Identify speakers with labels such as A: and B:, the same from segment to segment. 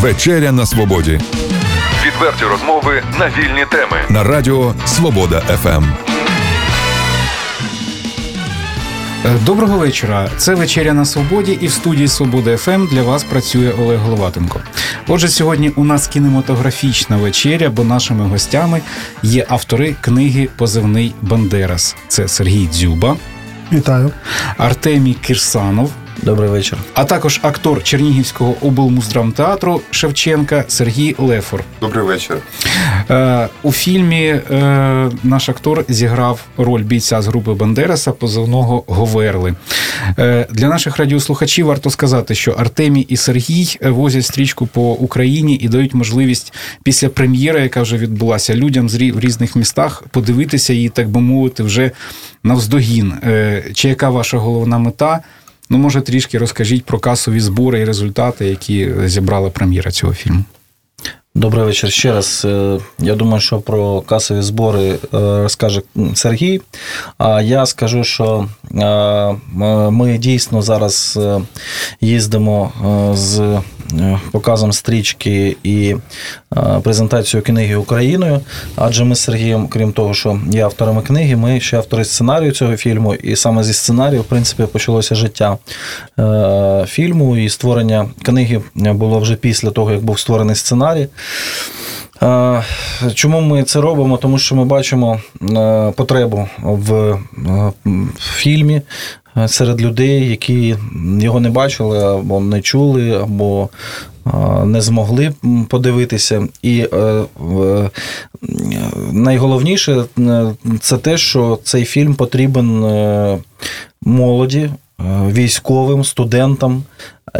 A: Вечеря на свободі
B: Відверті розмови на вільні теми.
A: на радіо Свобода. ФМ.
C: Е, Доброго вечора. Це вечеря на свободі, і в студії Свобода ФМ для вас працює Олег Головатенко. Отже, сьогодні у нас кінематографічна вечеря, бо нашими гостями є автори книги Позивний Бандерас. Це Сергій Дзюба,
D: Вітаю.
C: Артемій Кирсанов,
E: Добрий вечір.
C: а також актор Чернігівського облмуздрамтеатру Шевченка Сергій Лефор.
F: Добрий вечір.
C: Е, у фільмі е, наш актор зіграв роль бійця з групи Бандераса, позивного Говерли. Е, для наших радіослухачів варто сказати, що Артемій і Сергій возять стрічку по Україні і дають можливість після прем'єри, яка вже відбулася, людям з в різних містах подивитися її, так би мовити, вже навздогін. Е, чи яка ваша головна мета? Ну, може, трішки розкажіть про касові збори і результати, які зібрала прем'єра цього фільму.
E: Добрий вечір ще раз. Е, Я думаю, що про касові збори е, розкаже Сергій. А я скажу, що е, ми дійсно зараз їздимо з показом стрічки і е, презентацією книги Україною. Адже ми з Сергієм, крім того, що є авторами книги, ми ще автори сценарію цього фільму, і саме зі сценарію, в принципі, почалося життя е, фільму і створення книги було вже після того, як був створений сценарій. Чому ми це робимо? Тому що ми бачимо е, потребу в е, фільмі е, серед людей, які його не бачили, або не чули, або не змогли подивитися. І найголовніше це те, що цей фільм потрібен молоді, військовим, студентам.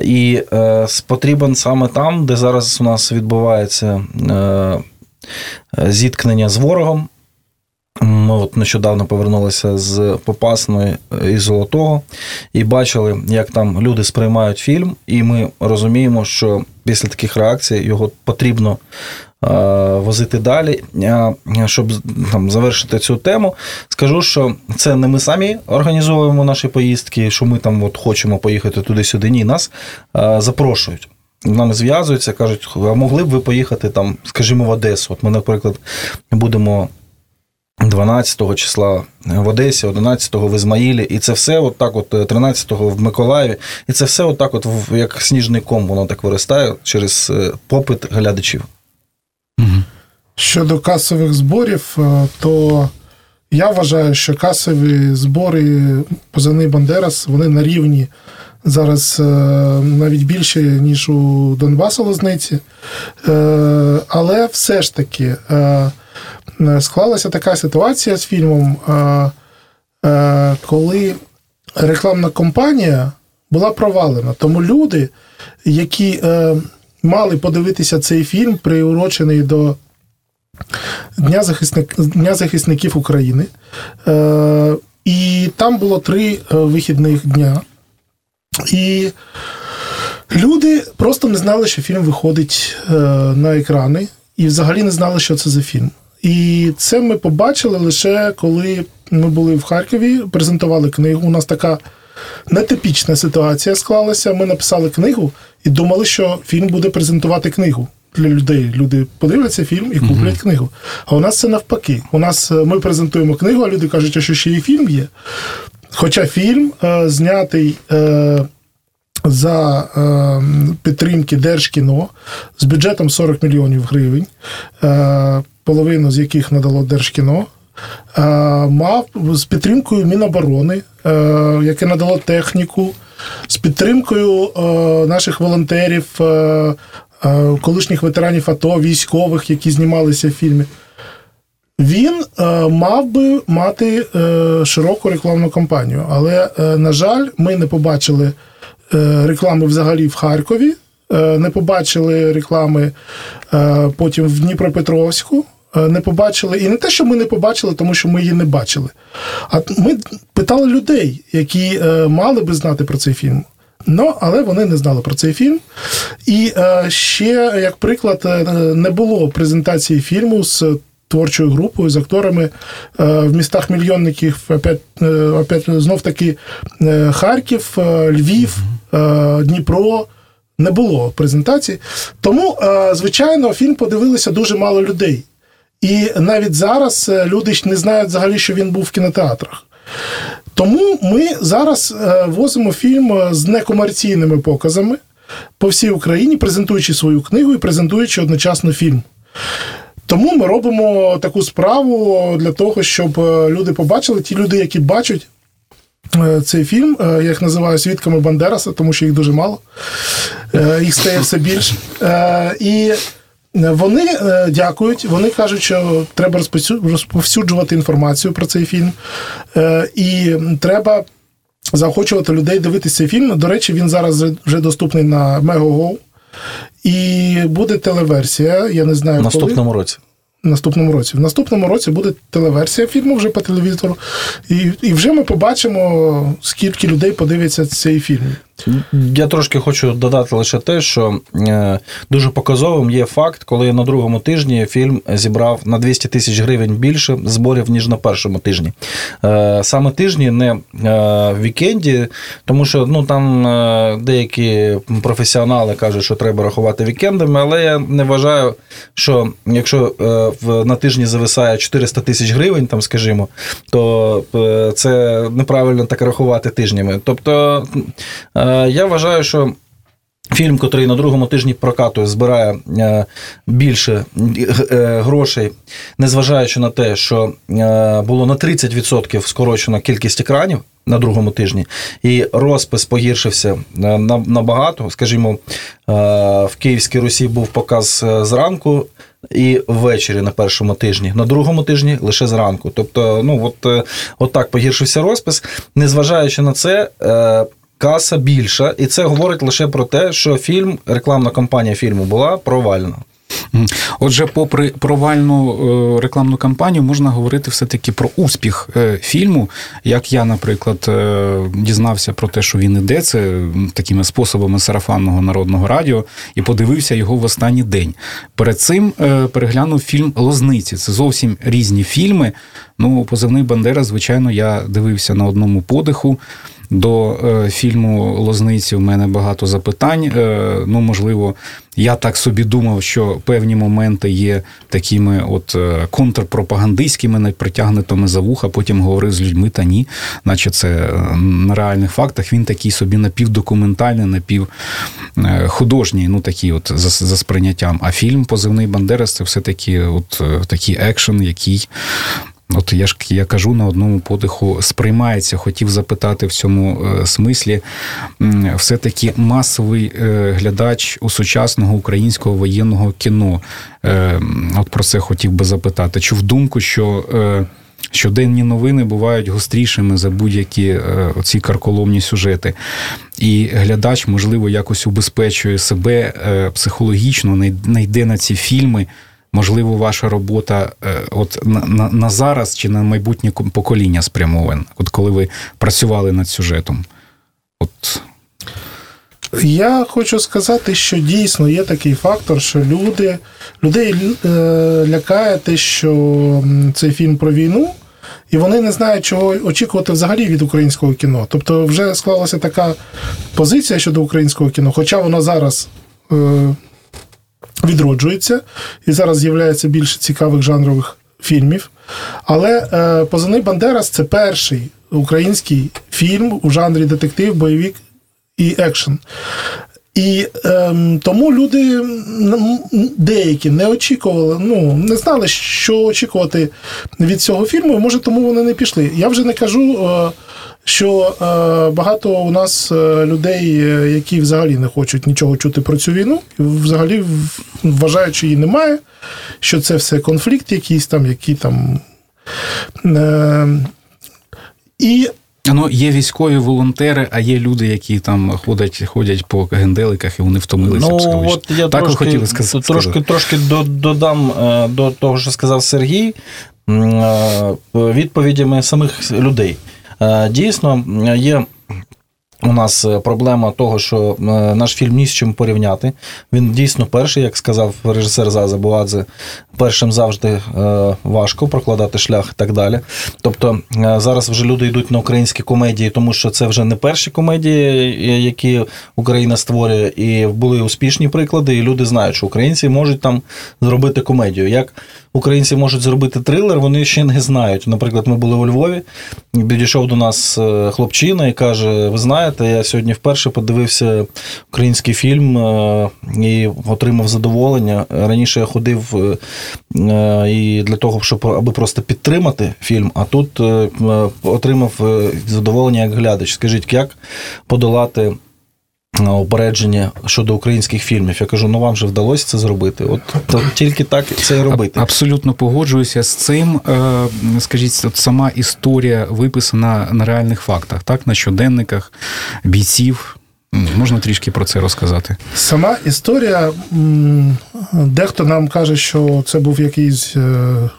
E: І е, потрібен саме там, де зараз у нас відбувається е, зіткнення з ворогом. Ми от нещодавно повернулися з Попасної і Золотого і бачили, як там люди сприймають фільм, і ми розуміємо, що після таких реакцій його потрібно е, возити далі. Щоб там, завершити цю тему, скажу, що це не ми самі організовуємо наші поїздки, що ми там от хочемо поїхати туди-сюди. Ні, нас е, запрошують. Нами зв'язуються, кажуть, а могли б ви поїхати там, скажімо, в Одесу. От ми, наприклад, будемо 12 числа в Одесі, 11-го в Ізмаїлі, і це все от так, от 13 в Миколаєві, і це все от так, от як сніжний ком, воно так виростає через е, попит глядачів.
D: Щодо касових зборів, е, то я вважаю, що касові збори позивний Бандерас вони на рівні зараз е, навіть більше, ніж у Донбасу Лозниці. Е, Але все ж таки склалася така ситуація з фільмом, коли рекламна кампанія була провалена. Тому люди, які мали подивитися цей фільм, приурочений до Дня, захисник, Дня захисників України. Е, і там було три е, вихідних дня. І люди просто не знали, що фільм виходить е, на екрани, і взагалі не знали, що це за фільм. І це ми побачили лише коли ми були в Харкові, презентували книгу. У нас така нетипічна ситуація склалася. Ми написали книгу і думали, що фільм буде презентувати книгу для людей. Люди подивляться фільм і куплять книгу. А у нас це навпаки. У нас е, ми презентуємо книгу, а люди кажуть, а що ще і фільм є. Хоча фільм е, знятий. Е, за е, підтримки Держкіно з бюджетом 40 мільйонів гривень, е, половину з яких надало Держкіно, е, мав з підтримкою Міноборони, е, яке надало техніку, з підтримкою наших волонтерів, колишніх ветеранів АТО, військових, які знімалися в фільмі. Він е, мав би мати е, широку рекламну кампанію, але, е, на жаль, ми не побачили е, реклами взагалі в Харкові, е, не побачили реклами е, потім в Дніпропетровську. е, Не побачили, і не те, що ми не побачили, тому що ми її не бачили. А ми питали людей, які е, мали би знати про цей фільм. Ну, але вони не знали про цей фільм. І е, ще, як приклад, е, не було презентації фільму з творчою групою, з акторами е, в містах мільйонників, опять, е, опять знов таки е, Харків, Львів, Дніпро, Не було презентації. Тому, звичайно, фільм подивилися дуже мало людей. І навіть зараз люди не знають взагалі, що він був в кінотеатрах. Тому ми зараз е, возимо фільм е, з некомерційними показами по всій Україні, презентуючи свою книгу і презентуючи одночасно фільм. Тому ми робимо таку справу для того, щоб е, люди побачили, ті люди, які бачать цей фільм, я їх називаю свідками Бандераса, тому що їх дуже мало, їх стає все більше. І вони е, дякують, вони кажуть, що треба розповсю- розповсюджувати інформацію про цей фільм. Е, І треба заохочувати людей дивитися цей фільм. До речі, він зараз вже доступний на Megogo. І буде телеверсія. Я не знаю,
E: В
D: коли.
E: наступному році.
D: Наступному році. В наступному році буде телеверсія фільму вже по телевізору. І, і вже ми побачимо, скільки людей подивиться цей фільм.
E: Я трошки хочу додати лише те, що е, дуже показовим є факт, коли на другому тижні фільм зібрав на 200 тисяч гривень більше зборів, ніж на першому тижні. Е, Саме тижні, не е, вікенді, тому що ну, там деякі професіонали кажуть, що треба рахувати вікендами, але я не вважаю, що якщо на тижні зависає 400 тисяч гривень, там, скажімо, то це неправильно так рахувати тижнями. Тобто я вважаю, що. Фільм, котрий на другому тижні прокату збирає е, більше е, грошей, незважаючи на те, що е, було на 30% скорочено кількість екранів на другому тижні, і розпис погіршився е, набагато. Скажімо, е, в Київській Русі був показ е, зранку. І ввечері на першому тижні, на другому тижні лише зранку. Тобто, ну от, е, от так погіршився розпис. Незважаючи на це, е, каса більша, і це говорить лише про те, що фільм, рекламна кампанія фільму була провальна.
C: Отже, попри провальну е, рекламну кампанію, можна говорити все-таки про успіх е, фільму. Як я, наприклад, е, дізнався про те, що він іде, це такими способами сарафанного народного радіо, і подивився його в останній день. Перед цим переглянув фільм Лозниці. Це зовсім різні фільми. Ну, позивний Бандера, звичайно, я дивився на одному подиху. До е, фільму Лозниці в мене багато запитань. Е, ну, можливо, я так собі думав, що певні моменти є такими от е, контрпропагандистськими, не притягнутими за вуха, потім говорив з людьми, та ні, наче це на реальних фактах. Він такий собі напівдокументальний, напівхудожній, ну такий от за, за сприйняттям. А фільм Позивний Бандерас це все-таки от такий екшен, який. От я ж я кажу на одному подиху сприймається. Хотів запитати в цьому е, смислі. Все-таки масовий е, глядач у сучасного українського воєнного кіно. Е, От про це хотів би запитати. Чув думку, що. Щоденні новини бувають гострішими за будь-які оці карколомні сюжети. І глядач, можливо, якось убезпечує себе психологічно, най- найде на ці фільми. Можливо, ваша робота е, от на, на, на зараз чи на майбутнє покоління спрямована, от коли ви працювали над сюжетом. От
D: Я хочу сказати, що дійсно є такий фактор, що люди, людей е, лякає те, що цей фільм про війну, і вони не знають, чого очікувати взагалі від українського кіно. Тобто, вже склалася така позиція щодо українського кіно, хоча воно зараз. Відроджується, і зараз з'являється більше цікавих жанрових фільмів. Але е, Позивний Бандерас це перший український фільм у жанрі детектив, бойовік і екшен. І ем, тому люди деякі не очікували, ну не знали, що очікувати від цього фільму, може тому вони не пішли. Я вже не кажу, е, що е, багато у нас е, людей, які взагалі не хочуть нічого чути про цю війну, взагалі вважають, що її немає, що це все конфлікт, якийсь там, які там. Е, і
C: ну, є військові волонтери, а є люди, які там ходять, ходять по генделиках і вони втомилися
E: Ну, от я
C: так
E: трошки,
C: хотіли сказати.
E: трошки, трошки додам е, до того, що сказав Сергій, е, відповідями самих людей. Е, Дійсно, є у нас е, проблема того, що е, наш фільм ні з чим порівняти. Він дійсно перший, як сказав режисер Заза Буадзе, першим завжди е, важко прокладати шлях і так далі. Тобто зараз вже люди йдуть на українські комедії, тому що це вже не перші комедії, які Україна створює, і були успішні приклади, і люди знають, що українці можуть там зробити комедію. Як українці можуть зробити трилер, вони ще не знають. Наприклад, ми були у Львові, підійшов до нас хлопчина і каже: Ви знаєте я сьогодні вперше подивився український фільм е, і отримав задоволення. Раніше я ходив е, і для того, щоб аби просто підтримати фільм, а тут е, отримав задоволення як глядач. Скажіть, як подолати? Упередження щодо українських фільмів. Я кажу, ну вам же вдалося це зробити. От, от тільки так це і робити.
C: Абсолютно погоджуюся з цим. Е, скажіть, от сама історія виписана на реальних фактах, так, на щоденниках бійців. Можна трішки про це розказати?
D: Сама історія. Дехто нам каже, що це був якийсь е,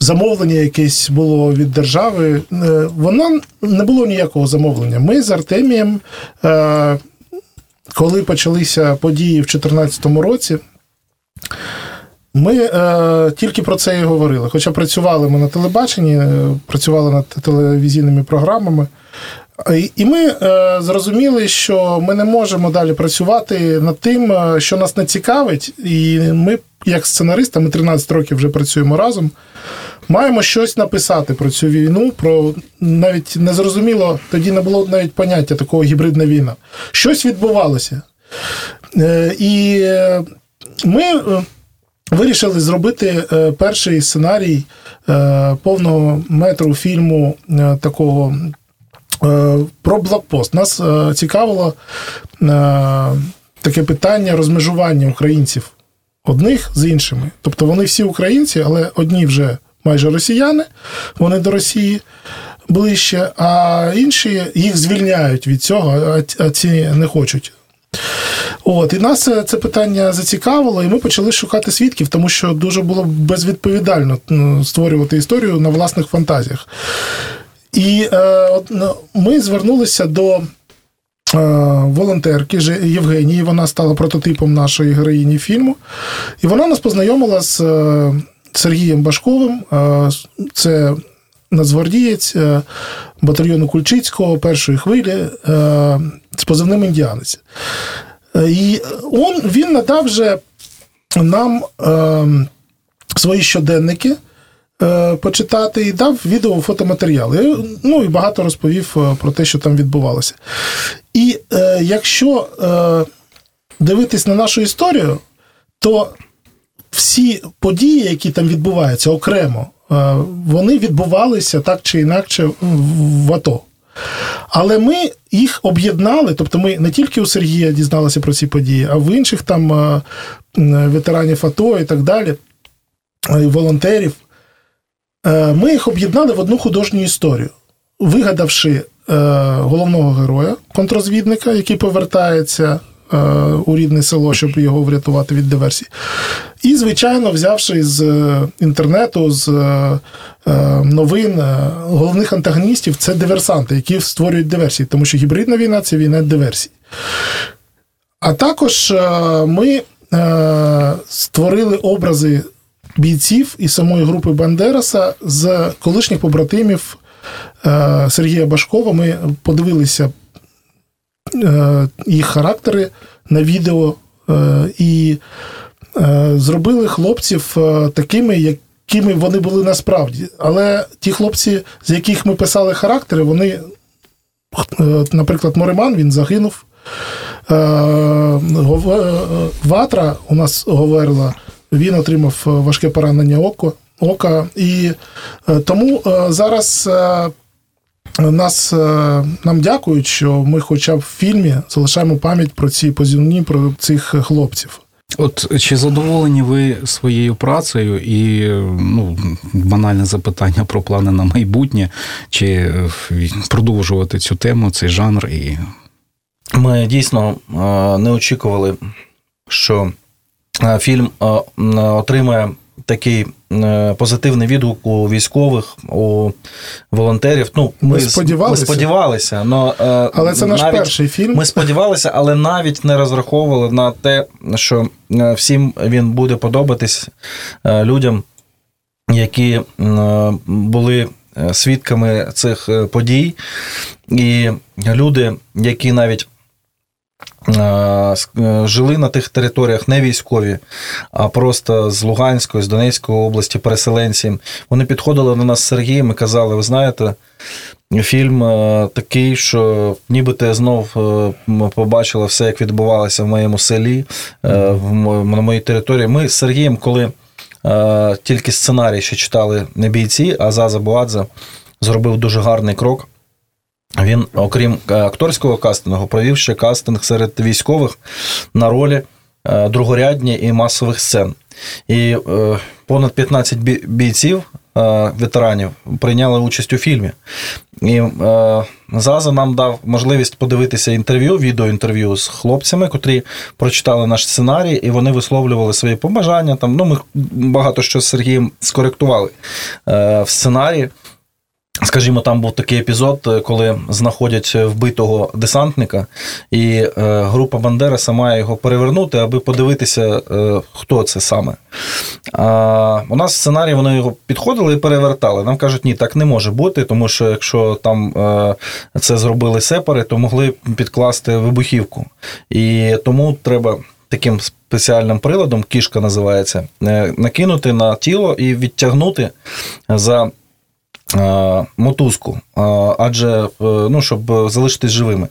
D: замовлення якесь було від держави. Е, воно не було ніякого замовлення. Ми з Артемієм, е, коли почалися події в 2014 році, ми е, тільки про це і говорили. Хоча працювали ми на телебаченні, працювали над телевізійними програмами. І ми е, зрозуміли, що ми не можемо далі працювати над тим, що нас не цікавить. І ми, як сценаристи, ми 13 років вже працюємо разом маємо щось написати про цю війну. Про навіть незрозуміло, тоді не було навіть поняття такого гібридна війна. Щось відбувалося. Е, і е, ми е, вирішили зробити перший сценарій повного метру фільму такого. Про блокпост. Нас цікавило таке питання розмежування українців одних з іншими. Тобто вони всі українці, але одні вже майже росіяни, вони до Росії ближче, а інші їх звільняють від цього, а ці не хочуть. От, І нас це питання зацікавило, і ми почали шукати свідків, тому що дуже було безвідповідально ну, створювати історію на власних фантазіях. І е, от, ну, ми звернулися до е, волонтерки Євгенії, вона стала прототипом нашої героїні фільму. І вона нас познайомила з. Е, Сергієм Башковим. Це нацгвардієць е, батальйону Кульчицького першої хвилі е, з позивним індіанець. Е, і він надав вже нам свої щоденники. Почитати і дав відео фотоматеріали. Ну і багато розповів про те, що там відбувалося. І е, якщо е, дивитись на нашу історію, то всі події, які там відбуваються окремо, е, вони відбувалися так чи інакше в АТО. Але ми їх об'єднали, тобто ми не тільки у Сергія дізналися про ці події, а в інших там е, ветеранів АТО і так далі, волонтерів. Е, ми їх об'єднали в одну художню історію, вигадавши головного героя, контрозвідника, який повертається Е, у рідне село, щоб його врятувати від диверсій. І, звичайно, взявши з е, інтернету, з е, новин головних антагоністів, це диверсанти, які створюють диверсії, тому що гібридна війна це війна диверсій. А також ми створили образи бійців і самої групи Бандераса з колишніх побратимів Сергія Башкова. Ми подивилися Е, їх характери на відео е, і е, зробили хлопців такими, якими вони були насправді. Але ті хлопці, з яких ми писали характери, вони, наприклад, Мориман він загинув. Ватра у нас говорила, він отримав важке поранення око, ока. І тому зараз нас е, нам дякують, що ми, хоча б в фільмі, залишаємо пам'ять про ці позивні, про цих хлопців.
C: От чи задоволені ви своєю працею і ну, банальне запитання про плани на майбутнє, чи е, продовжувати цю тему, цей жанр? І...
E: Ми дійсно е, не очікували, що фільм отримає такий е, позитивний відгук у військових, у волонтерів. Ну,
D: Ми сподівалися.
E: Ми сподівалися, но, е,
D: Але це наш
E: навіть
D: перший фільм.
E: Ми сподівалися, але навіть не розраховували на те, що е, всім він буде подобатись е, людям, які е, були е, свідками цих е, подій, і люди, які навіть е, е, жили на тих територіях не військові, а просто з Луганської, з Донецької області, переселенці. Вони підходили до нас з Сергієм і казали: ви знаєте, фільм е, такий, що нібито я знов е, побачила все, як відбувалося в моєму селі, е, на моїй території. Ми з Сергієм, коли е, тільки сценарій ще читали не бійці, а Заза Буадзе зробив дуже гарний крок. Він, окрім е, акторського кастингу, провів ще кастинг серед військових на ролі е, другорядні і масових сцен. І е, понад 15 бійців, ветеранів, прийняли участь у фільмі. І Заза нам дав можливість подивитися інтерв'ю, відеоінтерв'ю з хлопцями, котрі прочитали наш сценарій, і вони висловлювали свої побажання. Там, ну, ми багато що з Сергієм скоректували в сценарії. Скажімо, там був такий епізод, е, коли знаходять вбитого десантника, і е, група Бандераса має його перевернути, аби подивитися, е, хто це саме. А у нас в сценарії вони його підходили і перевертали. Нам кажуть, ні, так не може бути, тому що якщо там е, це зробили сепари, то могли підкласти вибухівку. І тому треба. Таким спеціальним приладом, кішка називається, е, накинути на тіло і відтягнути за е, мотузку, адже е, ну, щоб залишитись живими.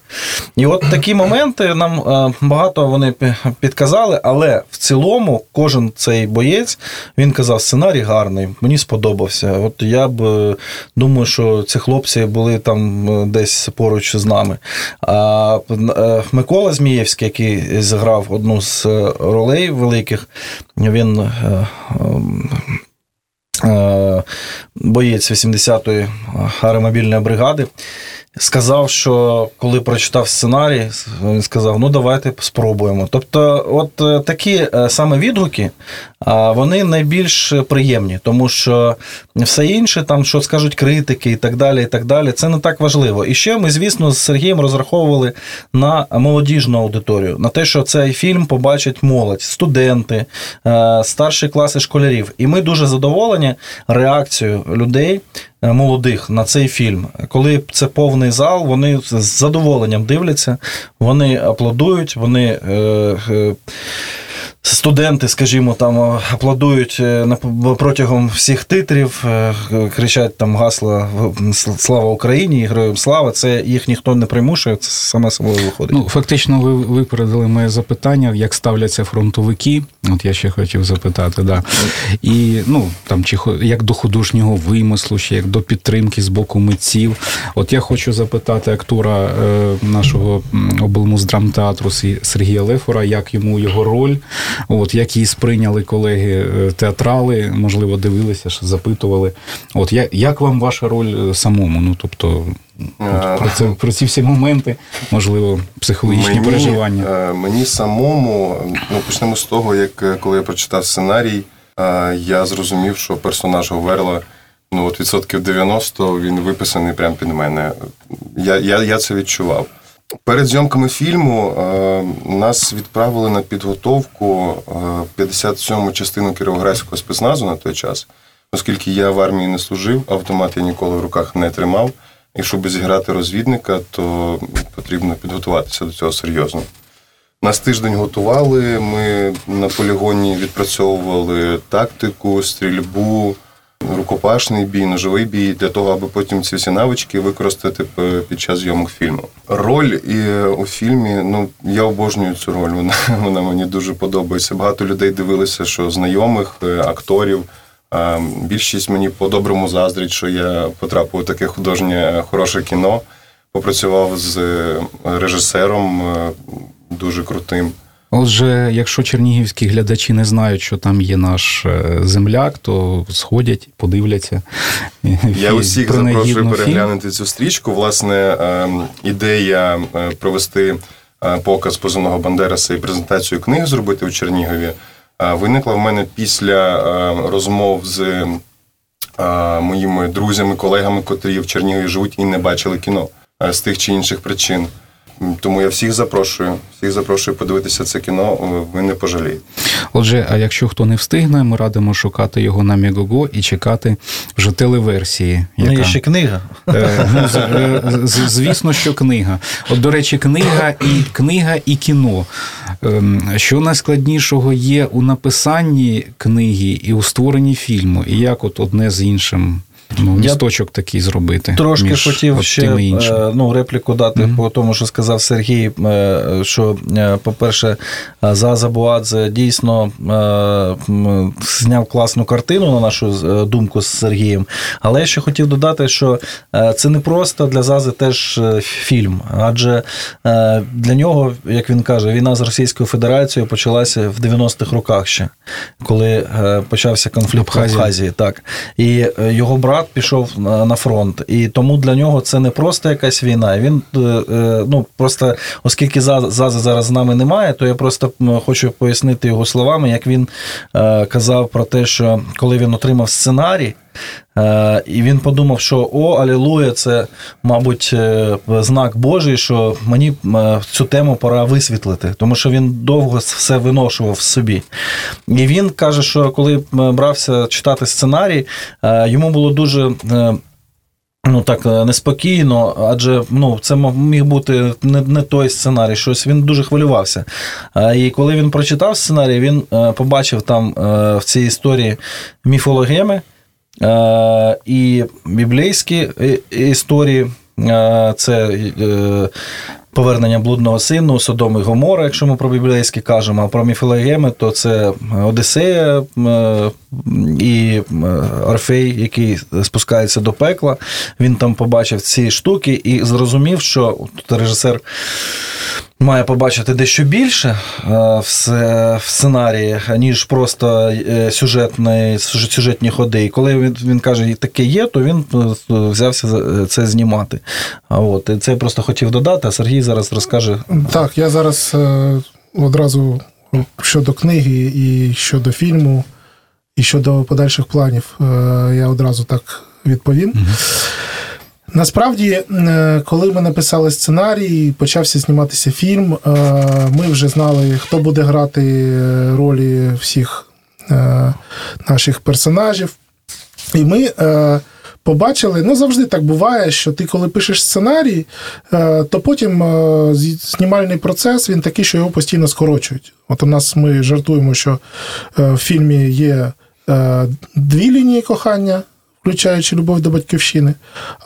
E: І от такі моменти нам е, багато вони підказали, але в цілому кожен цей боєць він казав, сценарій гарний, мені сподобався. От я б е, думаю, що ці хлопці були там десь поруч з нами. А Микола Змієвський, який зіграв одну з ролей великих, він. Е, е, боєць 80-ї аеромобільної бригади, сказав, що коли прочитав сценарій, він сказав: ну давайте спробуємо. Тобто, от е, такі е, саме відгуки, вони найбільш приємні, тому що все інше, там, що скажуть критики і так далі, і так далі, це не так важливо. І ще ми, звісно, з Сергієм розраховували на молодіжну аудиторію, на те, що цей фільм побачить молодь, студенти, е, старші класи школярів. І ми дуже задоволені реакцією людей. е, Молодих на цей фільм, коли це повний зал, вони з задоволенням дивляться, вони аплодують, вони е, е, студенти, скажімо, там аплодують е, протягом всіх титрів, е, кричать там гасла Слава Україні і Героям Слава. Це їх ніхто не примушує, це саме собою виходить.
C: Ну, фактично, ви випередили моє запитання, як ставляться фронтовики. От я ще хотів запитати, да. І ну там чи як до художнього вимислу, чи як до підтримки з боку митців. От я хочу запитати актора е, нашого облмуздрамтеатру Сергія Лефора, як йому його роль, от як її сприйняли колеги е, театрали, можливо, дивилися, що запитували. От як, як вам ваша роль е, самому? Ну тобто. От Про, це, про ці всі моменти, можливо, психологічні переживання.
F: е, Мені самому, ну почнемо з того, як е, коли я прочитав сценарій, е, я зрозумів, що персонаж Говерла, ну от відсотків 90 він виписаний прямо під мене. Я, я, я це відчував. Перед зйомками фільму е, нас відправили на підготовку е, 57-му частину Кіровоградського спецназу на той час, оскільки я в армії не служив, автомат я ніколи в руках не тримав. І щоб зіграти розвідника, то потрібно підготуватися до цього серйозно. Нас тиждень готували, ми на полігоні відпрацьовували тактику, стрільбу, рукопашний бій, ножовий бій для того, аби потім ці всі навички використати під час зйомок фільму. Роль і у фільмі, ну я обожнюю цю роль. Вона, вона мені дуже подобається. Багато людей дивилися, що знайомих е, акторів. Більшість мені по-доброму заздрить, що я потрапив у таке художнє хороше кіно. Попрацював з е, режисером е, дуже крутим.
C: Отже, якщо чернігівські глядачі не знають, що там є наш е, земляк, то сходять, подивляться.
F: Я усіх запрошую
C: фільм.
F: переглянути цю стрічку. Власне, ідея провести показ позивного Бандераса і презентацію книг зробити у Чернігові. Е, виникла в мене після е, розмов з е, моїми друзями, колегами, котрі в Чернігові живуть і не бачили кіно з тих чи інших причин. Тому я всіх запрошую, всіх запрошую подивитися це кіно. е, Ви не пожалієте.
C: Отже, а якщо хто не встигне, ми радимо шукати його на Мегого і чекати вже телеверсії.
E: Ну, є ще книга.
C: Е, ну, е, звісно, що книга. От, до речі, книга і книга і кіно. Ем, Що найскладнішого є у написанні книги і у створенні фільму, і як от одне з іншим ну, місточок такий зробити.
E: Трошки
C: між
E: хотів ще е, ну, репліку дати по тому, що сказав Сергій. е, Що, е, по-перше, Заза Буадзе дійсно зняв класну картину на нашу думку з Сергієм. Але я ще хотів додати, що це не просто для Зази теж фільм, адже для нього, як він каже, війна з Російською Федерацією почалася в 90-х роках ще, коли почався конфлікт в. Абхазії. Так. І його брат пішов на фронт. І тому для нього це не просто якась війна. Він е, е, ну просто, оскільки Заза зараз з нами немає, то я просто хочу пояснити його словами, як він е, казав про те, що коли він отримав сценарій. Е, І він подумав, що о, алілуя, це, мабуть, е, знак Божий, що мені е, цю тему пора висвітлити, тому що він довго все виношував в собі. І він каже, що коли брався читати сценарій, йому було дуже. Ну так неспокійно, адже ну це міг бути не, не той сценарій, щось він дуже хвилювався. І коли він прочитав сценарій, він побачив там в цій історії міфологеми і біблійські е, історії. Е, Це е, повернення блудного сину, Содом і Гомора, якщо ми про біблійські кажемо, а про міфологеми, то це Одіссея е, і е, Орфей, який спускається до пекла. Він там побачив ці штуки і зрозумів, що тут режисер має побачити дещо більше е, в сценарії, ніж просто е, сюжетні, сюжетні ходи. І коли він, він каже, «І таке є, то він е, взявся за це знімати. А от і це я просто хотів додати, а Сергій зараз розкаже.
D: Так, я зараз е, одразу щодо книги і щодо фільму, і щодо подальших планів, е, я одразу так відповім. Насправді, е, коли ми написали сценарій, почався зніматися фільм, е, ми вже знали, хто буде грати е, ролі всіх наших персонажів. І ми побачили, ну завжди так буває, що ти, коли пишеш сценарій, то потім знімальний процес він такий, що його постійно скорочують. От у нас ми жартуємо, що в фільмі є дві лінії кохання. Включаючи любов до батьківщини,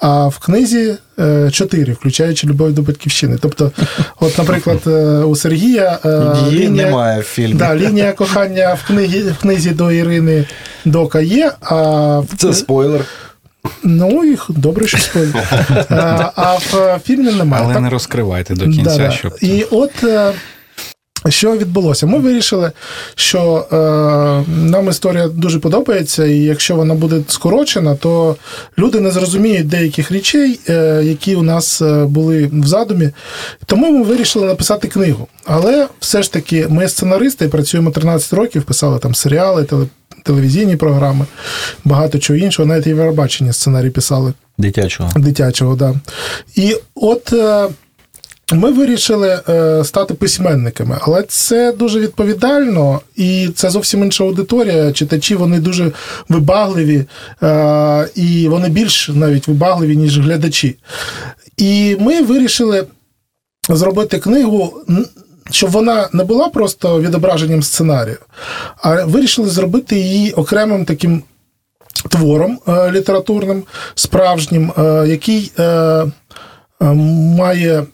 D: а в книзі е, чотири, включаючи любов до батьківщини. Тобто, от, наприклад, е, у Сергія е,
E: Її немає в фільмі.
D: Да, лінія кохання в книгі, в книзі до Ірини Дока є, а в,
E: Це спойлер.
D: ну і добре, що спойлер. А, а в фільмі немає.
C: Але
D: Так,
C: не розкривайте до кінця,
D: да-да.
C: щоб
D: І от що відбулося? Ми вирішили, що е, нам історія дуже подобається, і якщо вона буде скорочена, то люди не зрозуміють деяких речей, е, які у нас е, були в задумі. Тому ми вирішили написати книгу. Але все ж таки, ми сценаристи працюємо 13 років, писали там серіали, теле, телевізійні програми, багато чого іншого, навіть і Євробачення сценарій писали
E: Дитячого.
D: дитячого, да. І от е, ми вирішили е, стати письменниками, але це дуже відповідально, і це зовсім інша аудиторія. Читачі вони дуже вибагливі, е, і вони більш навіть вибагливі, ніж глядачі. І ми вирішили зробити книгу. Щоб вона не була просто відображенням сценарію, а вирішили зробити її окремим таким твором е, літературним, справжнім, який має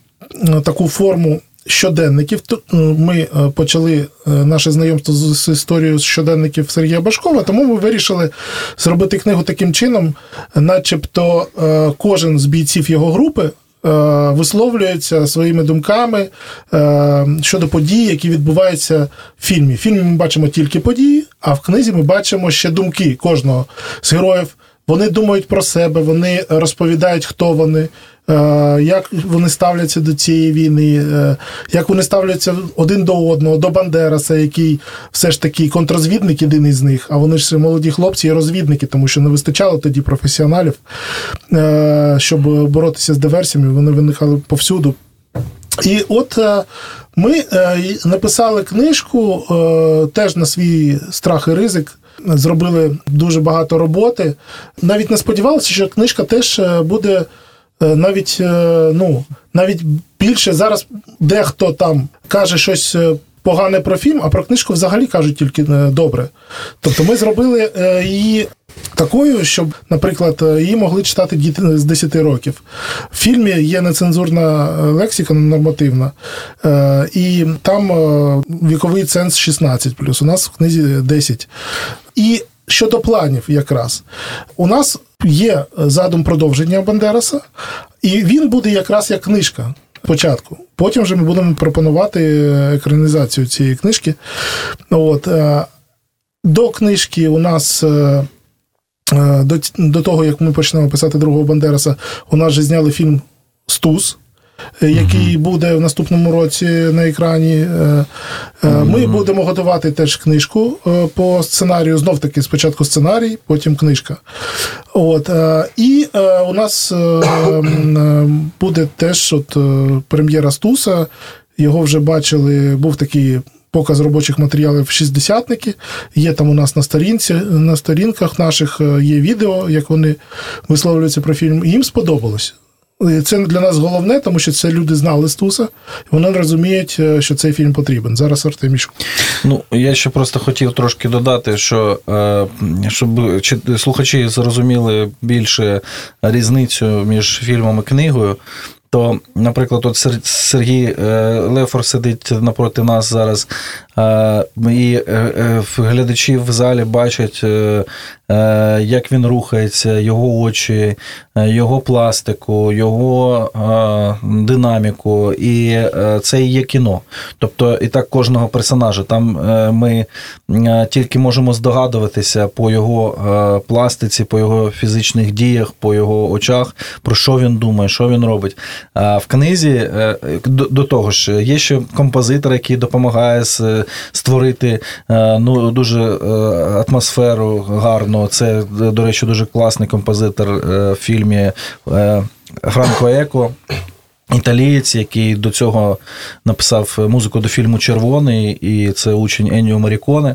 D: таку форму щоденників. Е, Ми е, почали е, наше знайомство з, історією щоденників Сергія Башкова, тому ми вирішили зробити книгу таким чином, начебто е, кожен з бійців його групи. е, Висловлюється своїми думками е, щодо подій, які відбуваються в фільмі. В фільмі ми бачимо тільки події, а в книзі ми бачимо ще думки кожного з героїв. Вони думають про себе, вони розповідають, хто вони, е, як вони ставляться до цієї війни, е, як вони ставляться один до одного, до Бандераса, який все ж таки контррозвідник єдиний з них, а вони ж молоді хлопці і розвідники, тому що не вистачало тоді професіоналів, е, щоб боротися з диверсіями. Вони виникали повсюду. І от е, ми е, написали книжку е, теж на свій страх і ризик. Зробили дуже багато роботи. Навіть не сподівалися, що книжка теж е, буде е, навіть, е, ну, навіть більше. Зараз дехто там каже щось е, погане про фільм, а про книжку взагалі кажуть тільки е, добре. Тобто ми зробили е, її такою, щоб, наприклад, е, її могли читати діти з 10 років. В фільмі є нецензурна е, лексика нормативна, е, і там е, віковий ценз 16 у нас в книзі 10. І щодо планів, якраз у нас є задум продовження Бандераса, і він буде якраз як книжка. Спочатку. Потім вже ми будемо пропонувати екранізацію цієї книжки. От. е, До книжки у нас е, е, до, того, як ми почнемо писати другого Бандераса, у нас вже зняли фільм Стус. Е, Який буде в наступному році на екрані. Е, е, Ми будемо готувати теж книжку по сценарію. Знов таки, спочатку сценарій, потім книжка. От, і у нас буде теж от, прем'єра Стуса. Його вже бачили, був такий показ робочих матеріалів шістдесятники. Є там у нас на сторінці, на сторінках наших є відео, як вони висловлюються про фільм. І їм сподобалось. Це для нас головне, тому що це люди знали Стуса, вони розуміють, е, що цей фільм потрібен. Зараз Артемішко.
E: Ну, я ще просто хотів трошки додати, що е, щоб слухачі зрозуміли більше різницю між фільмом і книгою. То, наприклад, от Сергій е, Лефор сидить напроти нас зараз, і е, е, глядачі в залі бачать, е, е, як він рухається, його очі, е, його пластику, його е, динаміку. І е, це і є кіно. Тобто, і так кожного персонажа. Там е, ми е, тільки можемо здогадуватися по його е, пластиці, по його фізичних діях, по його очах, про що він думає, що він робить. В книзі е, до, того ж, є ще композитор, який допомагає с- створити е, ну, дуже е, атмосферу гарну. Це, до речі, дуже класний композитор е, в фільмі Франко Еко. Італієць, який до цього написав музику до фільму Червоний, і це учень Енніо Маріконе,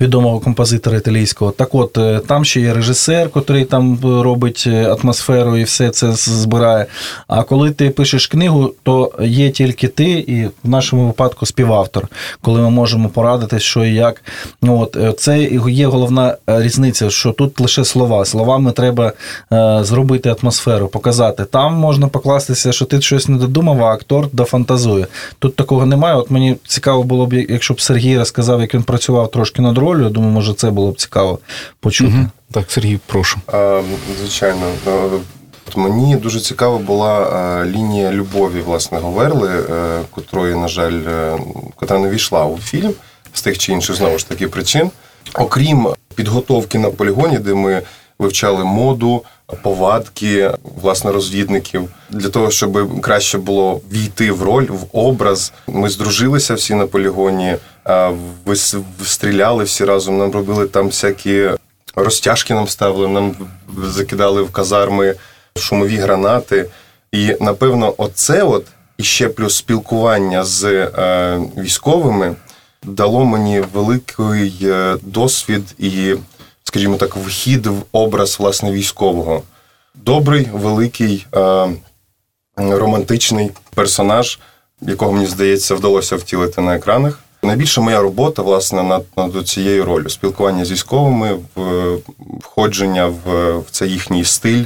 E: відомого композитора італійського. Так от, е, там ще є режисер, котрий там робить е, атмосферу і все це збирає. А коли ти пишеш книгу, то є тільки ти, і в нашому випадку співавтор, коли ми можемо порадити, що і як. Ну, От, е, це є головна е, різниця, що тут лише слова. Словами треба е, зробити атмосферу, показати. Там можна покластися, що ти щось не додумав, а актор дофантазує. Тут такого немає. От мені цікаво було б, якщо б Сергій розказав, як він працював трошки над ролью. Я думаю, може, це було б цікаво почути.
C: Мгм. Так, Сергій, прошу.
F: А, Звичайно, Е, от мені дуже цікава була е, лінія любові власне Говерли, е, котрої, на жаль, котра не війшла у фільм з тих чи інших знову ж таки причин. Окрім підготовки на полігоні, де ми вивчали моду, повадки власне розвідників для того, щоб краще було війти в роль, в образ. Ми здружилися всі на полігоні, вис- стріляли всі разом. Нам робили там всякі розтяжки нам ставили, нам закидали в казарми шумові гранати. І напевно, оце от і ще плюс спілкування з е, військовими дало мені великий е, досвід і, скажімо так, вхід в образ власне військового. Добрий, великий, е, романтичний персонаж, якого мені здається вдалося втілити на екранах. Найбільше моя робота, власне, над, над цією ролью спілкування з військовими, входження в, в цей їхній стиль,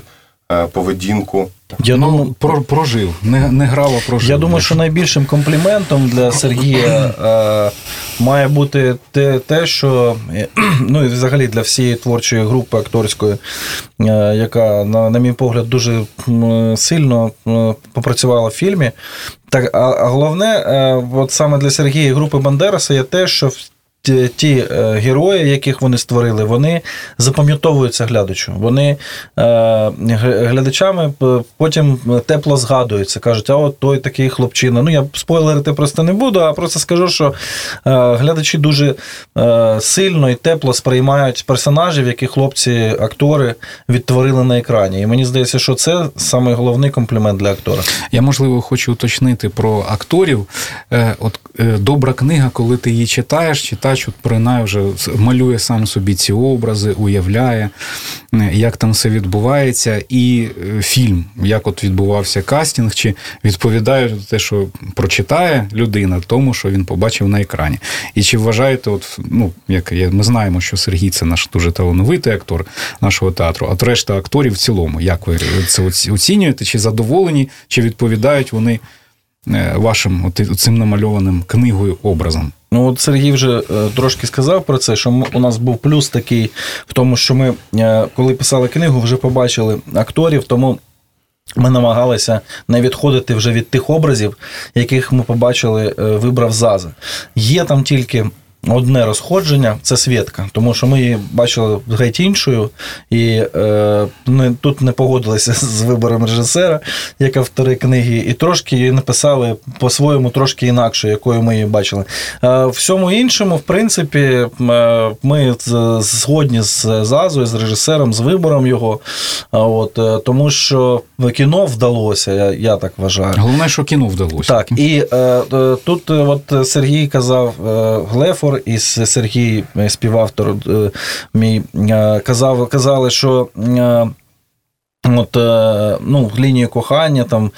F: поведінку.
E: Я
C: ну,
E: думаю,
C: про, прожив. Не, не грав, а прожив.
E: Я думаю, що найбільшим компліментом для Сергія е, має бути те, те, що е, ну і взагалі для всієї творчої групи акторської, е, яка, на, на мій погляд, дуже сильно е, попрацювала в фільмі. Так, а, а головне, е, от саме для Сергія і групи Бандераса є те, що в- ті, е, герої, яких вони створили, вони запам'ятовуються глядачу. Вони е, глядачами потім тепло згадуються. Кажуть, а от той такий хлопчина. Ну, я спойлерити просто не буду, а просто скажу, що е, глядачі дуже сильно і тепло сприймають персонажів, які хлопці, актори відтворили на екрані. І мені здається, що це саме головний комплімент для актора.
C: Я, можливо, хочу уточнити про акторів. От добра книга, коли ти її читаєш, читач от поринає вже малює сам собі ці образи, уявляє, е, як там все відбувається, і е, фільм, як от відбувався кастинг, чи відповідає те, що прочитає людина, тому, що він побачив на екрані. І чи вважаєте, от ну як ми знаємо, що Сергій це наш дуже талановитий актор нашого театру, а решта акторів в цілому, як ви це оці- оцінюєте? Чи задоволені, чи відповідають вони е, вашим цим намальованим книгою образом?
E: Ну, от Сергій вже е, трошки сказав про це, що у нас був плюс такий в тому, що ми, е, коли писали книгу, вже побачили акторів, тому. Ми намагалися не відходити вже від тих образів, яких ми побачили, е, вибрав Заза. Є там тільки одне розходження це Свєтка, тому що ми її бачили геть іншою, і е, не, тут не погодилися з вибором режисера, як автори книги, і трошки її написали по-своєму трошки інакше, якою ми її бачили. Е, всьому іншому, в принципі, е, ми згодні з Зазою, з режисером, з вибором його. От, е, тому що кіно вдалося, я, я так вважаю.
C: Головне, що кіно вдалося.
E: Так, і е, е, тут е, от Сергій казав е, Глефор і Сергій, е, співавтор е, мій, е, казав, казали, що. От, ну, лінію кохання там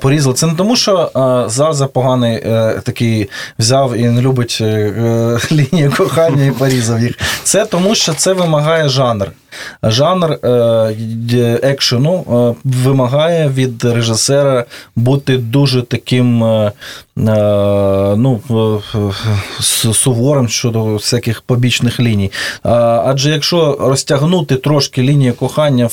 E: порізали. Це не тому, що Заза поганий такий взяв і не любить лінію кохання і порізав їх. Це тому, що це вимагає жанр. Жанр е, екшену е, вимагає від режисера бути дуже таким е, ну, суворим щодо всяких побічних ліній. Адже якщо розтягнути трошки лінію кохання,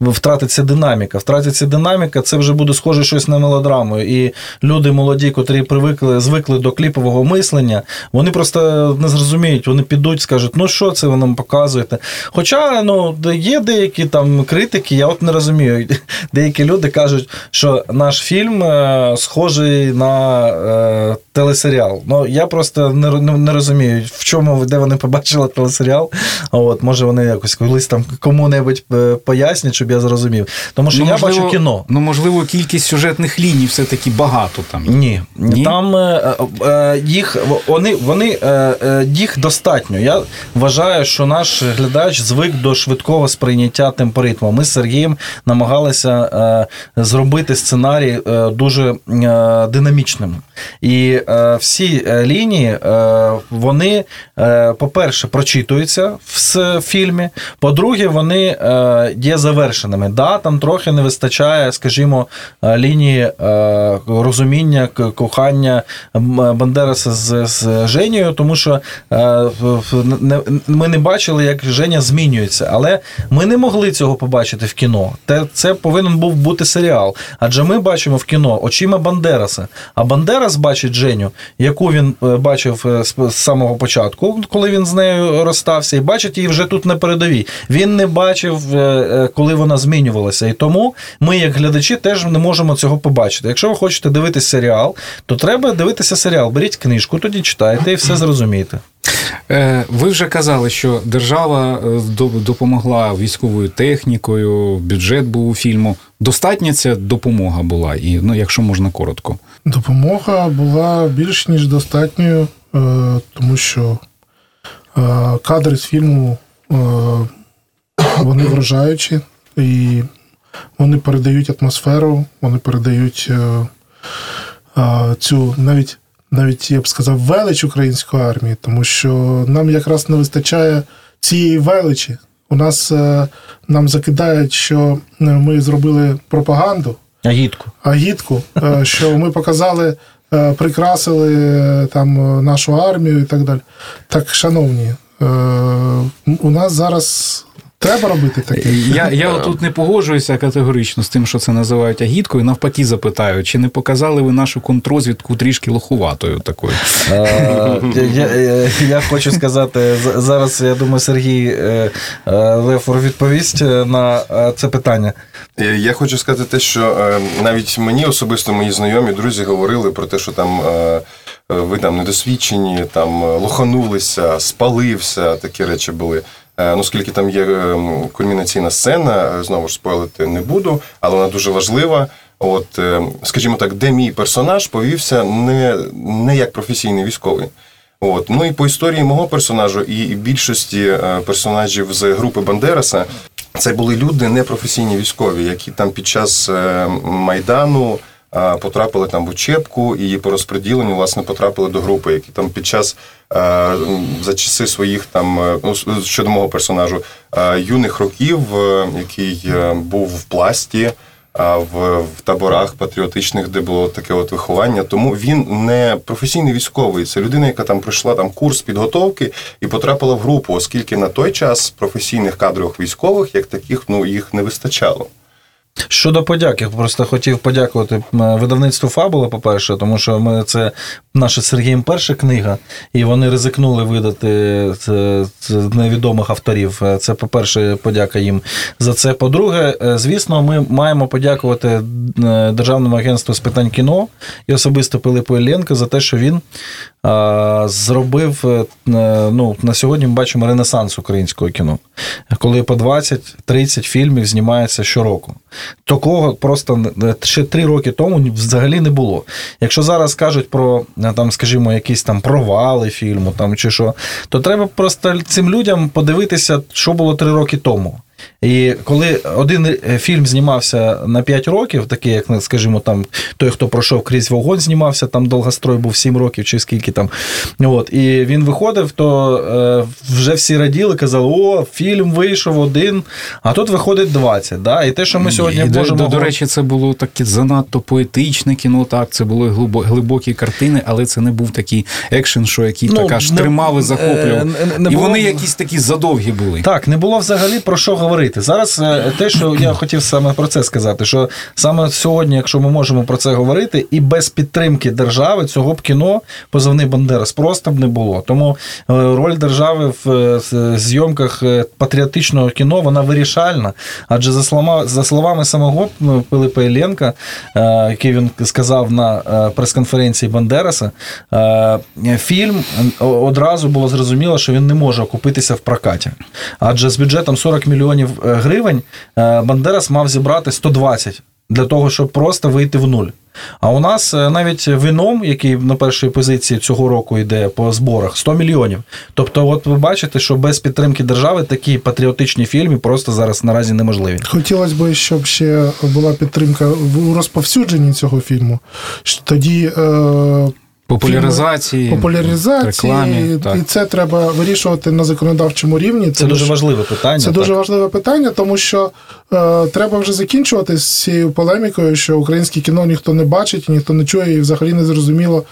E: втратиться динаміка. Втратиться динаміка, це вже буде схоже щось на мелодраму. І люди молоді, котрі привикли, звикли до кліпового мислення, вони просто не зрозуміють, вони підуть, скажуть, ну що це ви нам показуєте. Хоча ну, є деякі там критики, я от не розумію. Деякі люди кажуть, що наш фільм е, схожий на е, телесеріал. Ну, я просто не, не, не розумію, в чому де вони побачили телесеріал. От, може, вони якось колись там кому-небудь е, пояснять, щоб я зрозумів. Тому що я бачу кіно.
C: Ну, можливо, кількість сюжетних ліній все-таки багато там.
E: Ні,
C: Ні?
E: там е, е, їх вони, вони е, е, їх достатньо. Я вважаю, що наш глядач звик до швидкого сприйняття темпоритму. Ми з Сергієм намагалися е, зробити сценарій е, дуже е, динамічним. І е, всі е, лінії, е, вони, по-перше, прочитуються в фільмі. По-друге, вони є завершеними. Да, там трохи не вистачає, скажімо, лінії розуміння, кохання Бандераса з, з Женєю, тому що ми не бачили, як Женя змінюється. Але ми не могли цього побачити в кіно. Це повинен був бути серіал. Адже ми бачимо в кіно очима Бандераса. А Бандерас бачить Женю, яку він е, бачив е, з самого початку, коли він з нею розстався, і бачить її вже тут на передовій. Він не бачив, е, коли вона змінювалася. І тому ми, як глядачі, теж не можемо цього побачити. Якщо ви хочете дивитися серіал, то треба дивитися серіал. Беріть книжку, тоді читайте і все зрозумієте.
C: Ви вже казали, що держава допомогла військовою технікою, бюджет був у фільму. Достатня ця допомога була, і ну, якщо можна коротко.
D: Допомога була більш ніж достатньою, е, тому що е, кадри з фільму е, вони вражаючі, і вони передають атмосферу, вони передають цю навіть, навіть я б сказав, велич української армії, тому що нам якраз не вистачає цієї величі. У нас нам закидають, що ми зробили пропаганду
E: Агітку.
D: агітку, е, що ми показали, е, прикрасили е, там нашу армію і так далі. Так, шановні, у нас зараз Треба робити таке.
C: Я, я отут не погоджуюся категорично з тим, що це називають агіткою. Навпаки, запитаю, чи не показали ви нашу контрозвідку трішки лохуватою такою?
E: Е, Я, я, я хочу сказати, з- зараз я думаю, Сергій е, е, Лефор відповість е, на е, це питання.
F: Е, Я хочу сказати те, що е, навіть мені особисто мої знайомі друзі говорили про те, що там е, е, ви там недосвідчені, там е, лоханулися, спалився, такі речі були. Е, Ну, скільки там є е, кульмінаційна сцена, е, знову ж спойлити не буду, але вона дуже важлива. От, скажімо так, де мій персонаж повівся не, не як професійний військовий. От. Ну і по історії мого персонажу і більшості персонажів з групи Бандераса це були люди непрофесійні військові, які там під час Майдану потрапили там в учебку і по розподіленню власне потрапили до групи, які там під час е, за часи своїх там е, ну, щодо мого персонажу е, юних років, е, який е, був в пласті. В, в таборах патріотичних, де було таке от виховання. Тому він не професійний військовий. Це людина, яка там пройшла там курс підготовки і потрапила в групу, оскільки на той час професійних кадрових військових, як таких, ну їх не вистачало.
E: Щодо подяк, я просто хотів подякувати видавництву Фабула, по-перше, тому що ми це наша Сергієм перша книга, і вони ризикнули видати це невідомих авторів. Е, Це, по-перше, подяка їм за це. По-друге, е, звісно, ми маємо подякувати е, Державному агентству з питань кіно і особисто Пилипу Іллєнко за те, що він зробив е, ну, на сьогодні ми бачимо ренесанс українського кіно, коли по 20-30 фільмів знімається щороку. Такого просто ще три роки тому взагалі не було. Якщо зараз кажуть про е, там, скажімо, якісь там провали фільму там чи що, то треба просто цим людям подивитися, що було три роки тому. І коли один е, фільм знімався на 5 років, такий, як, скажімо, там той, хто пройшов крізь вогонь, знімався, там довгострой був 7 років чи скільки там. От, і він виходив, то е, вже всі раділи, казали, о, фільм вийшов один, а тут виходить 20. Да? І те, що ми сьогодні
C: І,
E: можемо.
C: до, до речі, це було таке занадто поетичне кіно, так, це були глибокі картини, але це не був такий екшен, що який
E: Ну,
C: так аж
E: не-
C: тримав і захоплював.
E: не- не
C: і
E: було-
C: вони якісь такі задовгі були.
E: Так, не було взагалі про що говорити. Зараз е, те, що я хотів саме про це сказати, що саме сьогодні, якщо ми можемо про це говорити, і без підтримки держави цього б кіно позивний Бандерас просто б не було. Тому е, роль держави в е, зйомках патріотичного кіно вона вирішальна. Адже за словами, за словами самого Пилипа Іллєнка, який він сказав на прес-конференції Бандераса, фільм одразу було зрозуміло, що він не може окупитися в прокаті. Адже з бюджетом 40 мільйонів гривень е, Бандерас мав зібрати 120 для того, щоб просто вийти в нуль. А у нас е, навіть вином, який на першій позиції цього року йде по зборах, 100 мільйонів. Тобто, от ви бачите, що без підтримки держави такі патріотичні фільми просто зараз наразі неможливі.
D: Хотілося б, щоб ще була підтримка в розповсюдженні цього фільму. Тоді е,
C: Популяризації,
D: популяризації,
C: рекламі.
D: і
C: Так.
D: це треба вирішувати на законодавчому рівні.
E: Це дуже важливе питання.
D: Це
E: так.
D: дуже важливе питання, тому що треба вже закінчувати з цією полемікою, що українське кіно ніхто не бачить, ніхто не чує, і взагалі не зрозуміло,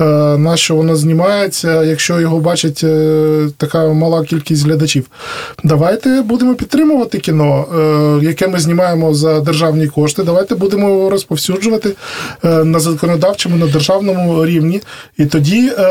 D: е, на що воно знімається, якщо його бачить е, така мала кількість глядачів. Давайте будемо підтримувати кіно, е, яке ми знімаємо за державні кошти. Давайте будемо його розповсюджувати е, на законодавчому, на державному рівні. І тоді е,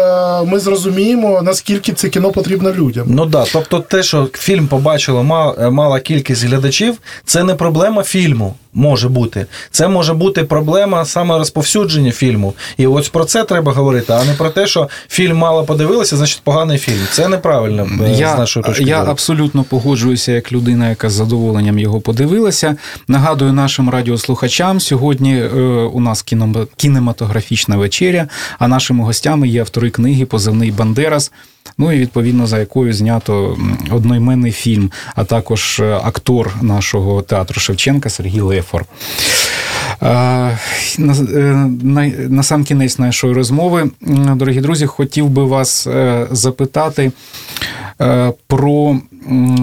D: ми зрозуміємо, наскільки це кіно потрібно людям.
E: Ну да, тобто те, що фільм побачила мала, мала кількість глядачів, це не проблема фільму. Може бути. Це може бути проблема саме розповсюдження фільму. І ось про це треба говорити, а не про те, що фільм мало подивилися, значить поганий фільм. Це неправильно е, з
C: Я,
E: нашої точки
C: я
E: зору.
C: абсолютно погоджуюся як людина, яка з задоволенням його подивилася. Нагадую нашим радіослухачам, сьогодні е, у нас кінематографічна вечеря, а нашими гостями є автори книги Позивний Бандерас. Ну і відповідно за якою знято одноіменний фільм, а також е, актор нашого театру Шевченка Сергій Лефор. Е, На, сам кінець нашої розмови, дорогі друзі, хотів би вас е, запитати про,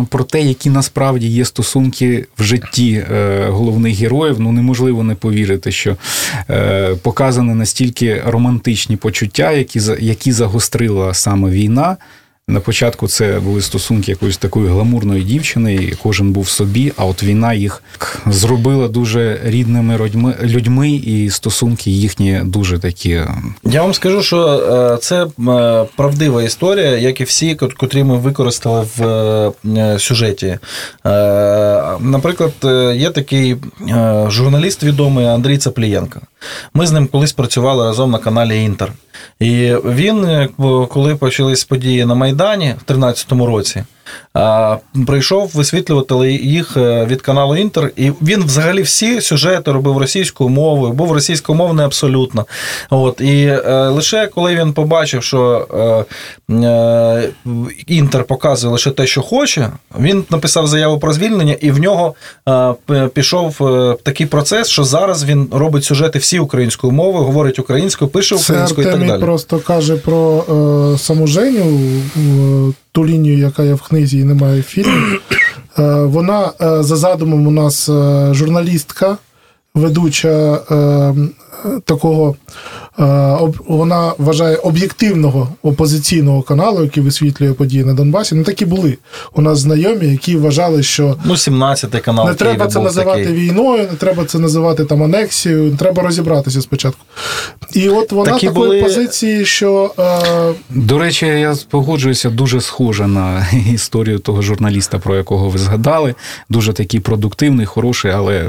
C: про те, які насправді є стосунки в житті е, головних героїв. Ну, неможливо не повірити, що е, показані настільки романтичні почуття, які, які загострила саме війна. На початку це були стосунки якоїсь такої гламурної дівчини, і кожен був собі, а от війна їх зробила дуже рідними людьми, і стосунки їхні дуже такі.
E: Я вам скажу, що е, це е, правдива історія, як і всі, кот- котрі ми використали в е, сюжеті. Е, Наприклад, е, є такий е, журналіст відомий Андрій Цаплієнко. Ми з ним колись працювали разом на каналі Інтер. І він, е, коли почались події на Майдані в 2013 році, прийшов висвітлювати їх е, від каналу Інтер, і він взагалі всі сюжети робив російською мовою, був російськомовний абсолютно. От, і е, лише коли він побачив, що е, Інтер показує лише те, що хоче, він написав заяву про звільнення, і в нього пішов такий процес, що зараз він робить сюжети всі українською мовою, говорить українською, пише
D: Це
E: українською і так далі.
D: просто каже про е, саму Женю, е, ту лінію, яка є в книзі і немає в фільмі. Е, вона е, за задумом у нас е, журналістка, ведуча такого, е, вона вважає об'єктивного опозиційного каналу, який висвітлює події на Донбасі. Ну такі були у нас знайомі, які вважали, що
E: Ну, 17-й канал.
D: не треба це
E: був
D: називати
E: такий.
D: війною, не треба це називати там анексією, треба розібратися спочатку. І от вона
E: Такі
D: такої
E: були-
D: позиції, що е,
C: До речі, я погоджуюся дуже схоже на історію того журналіста, про якого ви згадали. Дуже такий продуктивний, хороший, але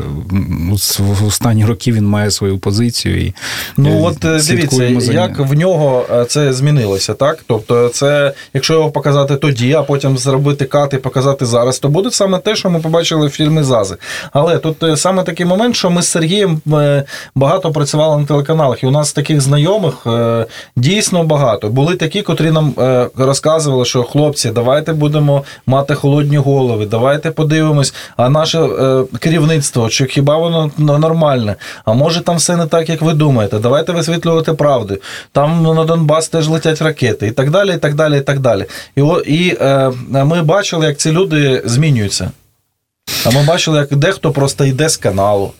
C: в останні роки він має свою позицію. І
E: Ну
C: е,
E: от е, дивіться, як в нього е, це змінилося, так? Тобто, це, якщо його показати тоді, а потім зробити кат і показати зараз, то буде саме те, що ми побачили в фільмі Зази. Але тут саме такий момент, що ми з Сергієм багато працювали на телеканалах, і у нас таких знайомих дійсно багато. Були такі, котрі нам розказували, що хлопці, давайте будемо мати холодні голови, давайте подивимось, а наше керівництво, чи хіба воно нормальне? А може там все не так, як ви думаєте? Давайте висвітлювати правду. Там на Донбас теж летять ракети, і так далі, і так далі, і так далі. І, і е, ми бачили, як ці люди змінюються. А ми бачили, як дехто просто йде з каналу,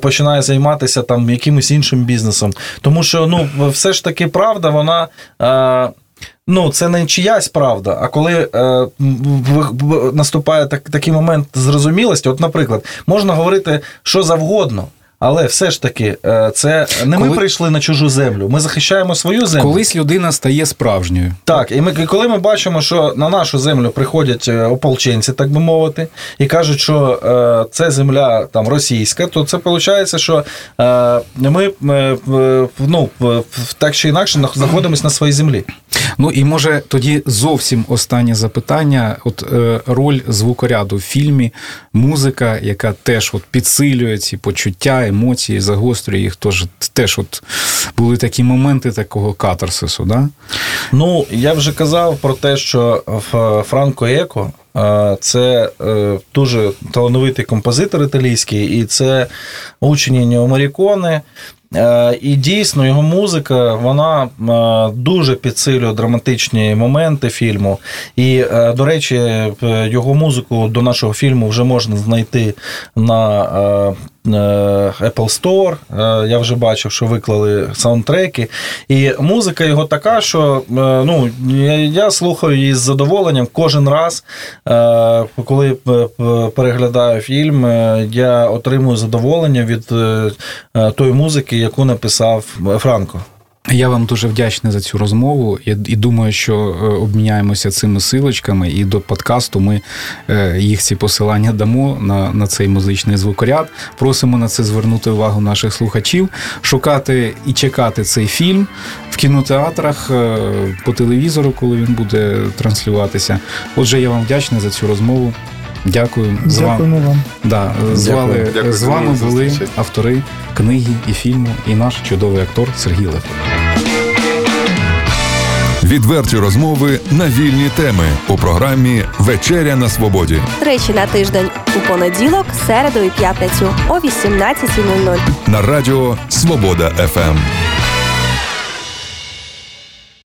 E: починає займатися там якимось іншим бізнесом. Тому що ну, все ж таки правда, вона. Е, Ну, це не чиясь правда. А коли е, наступає так, такий момент зрозумілості, от, наприклад, можна говорити що завгодно, але все ж таки, е, це не ми прийшли на чужу землю, ми захищаємо свою землю.
C: Колись людина стає справжньою.
E: Так, і ми коли ми бачимо, що на нашу землю приходять е, ополченці, так би мовити, і кажуть, що е, це земля там російська, то це виходить, що е, ми ну, так чи інакше знаходимося на своїй землі.
C: Ну і може тоді зовсім останнє запитання: от е, роль звукоряду в фільмі, музика, яка теж от підсилює ці почуття, емоції, загострює їх. Тож теж от були такі моменти такого катарсису, да?
E: Ну, я вже казав про те, що Франко Еко е, це е, дуже талановитий композитор італійський, і це Еніо Е, І дійсно його музика вона е, дуже підсилює драматичні моменти фільму. І, до речі, його музику до нашого фільму вже можна знайти на Apple Store. Е, Я вже бачив, що виклали саундтреки. І музика його така, що е, ну, я, слухаю її з задоволенням кожен раз, е, коли е, переглядаю фільм, е, я отримую задоволення від е, е, тої музики, яку написав Франко.
C: Я вам дуже вдячний за цю розмову. Я і думаю, що е, обміняємося цими силочками, і до подкасту ми е, їх ці посилання дамо на, на цей музичний звукоряд. Просимо на це звернути увагу наших слухачів, шукати і чекати цей фільм в кінотеатрах е, по телевізору, коли він буде транслюватися. Отже, я вам вдячний за цю розмову. Дякую. З вами,
D: дякуємо вам.
C: да, з,
E: Дякую.
C: з вами
F: до
C: були автори книги і фільму, і наш чудовий актор Сергій Лев.
A: Відверті розмови на вільні теми у програмі Вечеря на свободі
G: Тричі на тиждень у понеділок, середу і п'ятницю о 18.00.
A: на радіо Свобода ФМ.